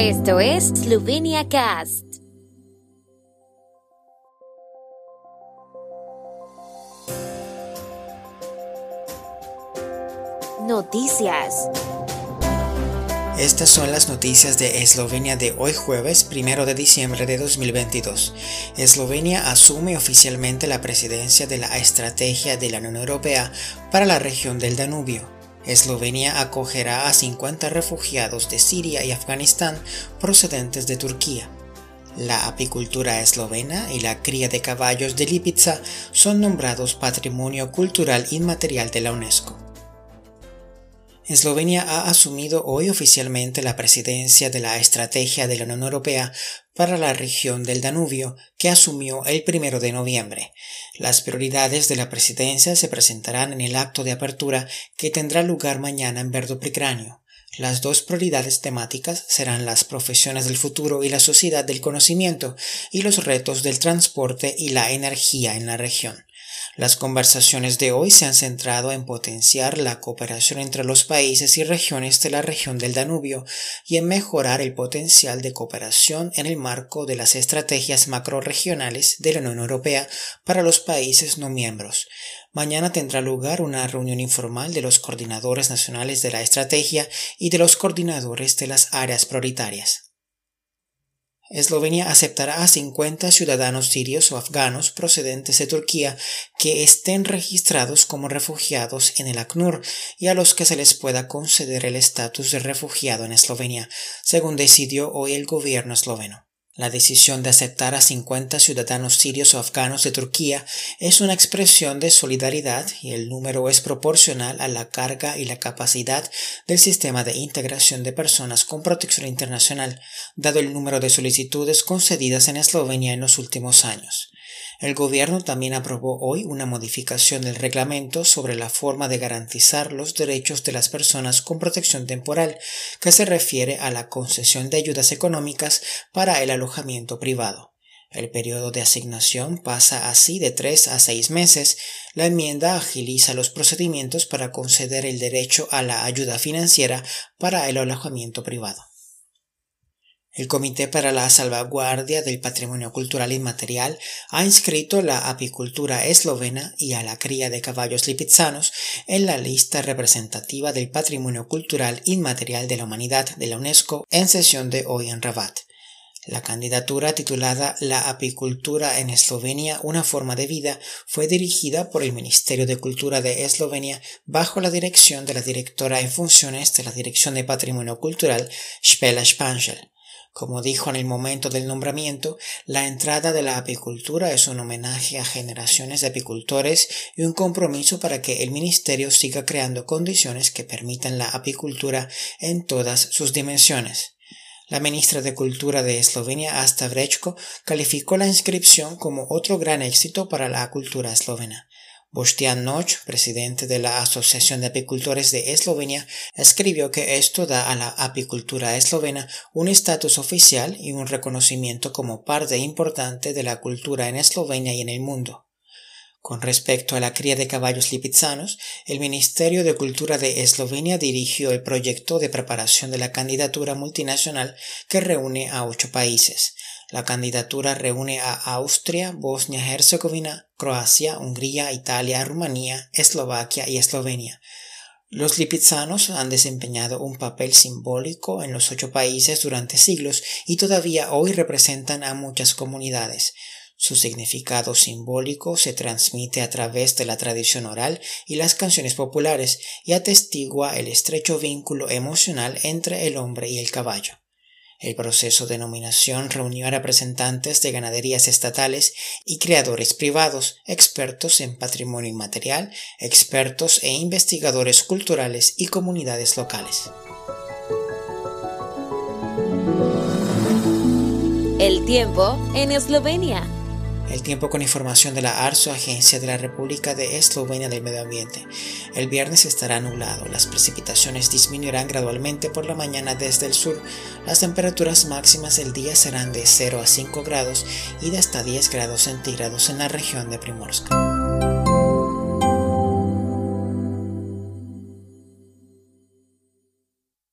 Esto es Slovenia Cast. Noticias. Estas son las noticias de Eslovenia de hoy jueves 1 de diciembre de 2022. Eslovenia asume oficialmente la presidencia de la Estrategia de la Unión Europea para la región del Danubio. Eslovenia acogerá a 50 refugiados de Siria y Afganistán procedentes de Turquía. La apicultura eslovena y la cría de caballos de Lipica son nombrados Patrimonio Cultural Inmaterial de la UNESCO. Eslovenia ha asumido hoy oficialmente la presidencia de la Estrategia de la Unión Europea para la región del Danubio, que asumió el primero de noviembre. Las prioridades de la presidencia se presentarán en el acto de apertura que tendrá lugar mañana en Verdoplicranio. Las dos prioridades temáticas serán las profesiones del futuro y la sociedad del conocimiento y los retos del transporte y la energía en la región. Las conversaciones de hoy se han centrado en potenciar la cooperación entre los países y regiones de la región del Danubio y en mejorar el potencial de cooperación en el marco de las estrategias macroregionales de la Unión Europea para los países no miembros. Mañana tendrá lugar una reunión informal de los coordinadores nacionales de la estrategia y de los coordinadores de las áreas prioritarias. Eslovenia aceptará a 50 ciudadanos sirios o afganos procedentes de Turquía que estén registrados como refugiados en el ACNUR y a los que se les pueda conceder el estatus de refugiado en Eslovenia, según decidió hoy el gobierno esloveno. La decisión de aceptar a 50 ciudadanos sirios o afganos de Turquía es una expresión de solidaridad y el número es proporcional a la carga y la capacidad del sistema de integración de personas con protección internacional, dado el número de solicitudes concedidas en Eslovenia en los últimos años. El gobierno también aprobó hoy una modificación del reglamento sobre la forma de garantizar los derechos de las personas con protección temporal, que se refiere a la concesión de ayudas económicas para el alojamiento privado. El periodo de asignación pasa así de tres a seis meses. La enmienda agiliza los procedimientos para conceder el derecho a la ayuda financiera para el alojamiento privado. El Comité para la Salvaguardia del Patrimonio Cultural Inmaterial ha inscrito la apicultura eslovena y a la cría de caballos lipizzanos en la lista representativa del Patrimonio Cultural Inmaterial de la Humanidad de la UNESCO en sesión de hoy en Rabat. La candidatura titulada La apicultura en Eslovenia, una forma de vida, fue dirigida por el Ministerio de Cultura de Eslovenia bajo la dirección de la directora en funciones de la Dirección de Patrimonio Cultural, Spela Spangel. Como dijo en el momento del nombramiento, la entrada de la apicultura es un homenaje a generaciones de apicultores y un compromiso para que el Ministerio siga creando condiciones que permitan la apicultura en todas sus dimensiones. La ministra de Cultura de Eslovenia, Asta Vrečko, calificó la inscripción como otro gran éxito para la cultura eslovena. Bostian Noch, presidente de la Asociación de Apicultores de Eslovenia, escribió que esto da a la apicultura eslovena un estatus oficial y un reconocimiento como parte importante de la cultura en Eslovenia y en el mundo. Con respecto a la cría de caballos lipizzanos, el Ministerio de Cultura de Eslovenia dirigió el proyecto de preparación de la candidatura multinacional que reúne a ocho países. La candidatura reúne a Austria, Bosnia-Herzegovina, Croacia, Hungría, Italia, Rumanía, Eslovaquia y Eslovenia. Los lipizzanos han desempeñado un papel simbólico en los ocho países durante siglos y todavía hoy representan a muchas comunidades. Su significado simbólico se transmite a través de la tradición oral y las canciones populares y atestigua el estrecho vínculo emocional entre el hombre y el caballo. El proceso de nominación reunió a representantes de ganaderías estatales y creadores privados, expertos en patrimonio inmaterial, expertos e investigadores culturales y comunidades locales. El tiempo en Eslovenia. El tiempo con información de la ARSO, Agencia de la República de Eslovenia del Medio Ambiente. El viernes estará nublado. Las precipitaciones disminuirán gradualmente por la mañana desde el sur. Las temperaturas máximas del día serán de 0 a 5 grados y de hasta 10 grados centígrados en la región de Primorska.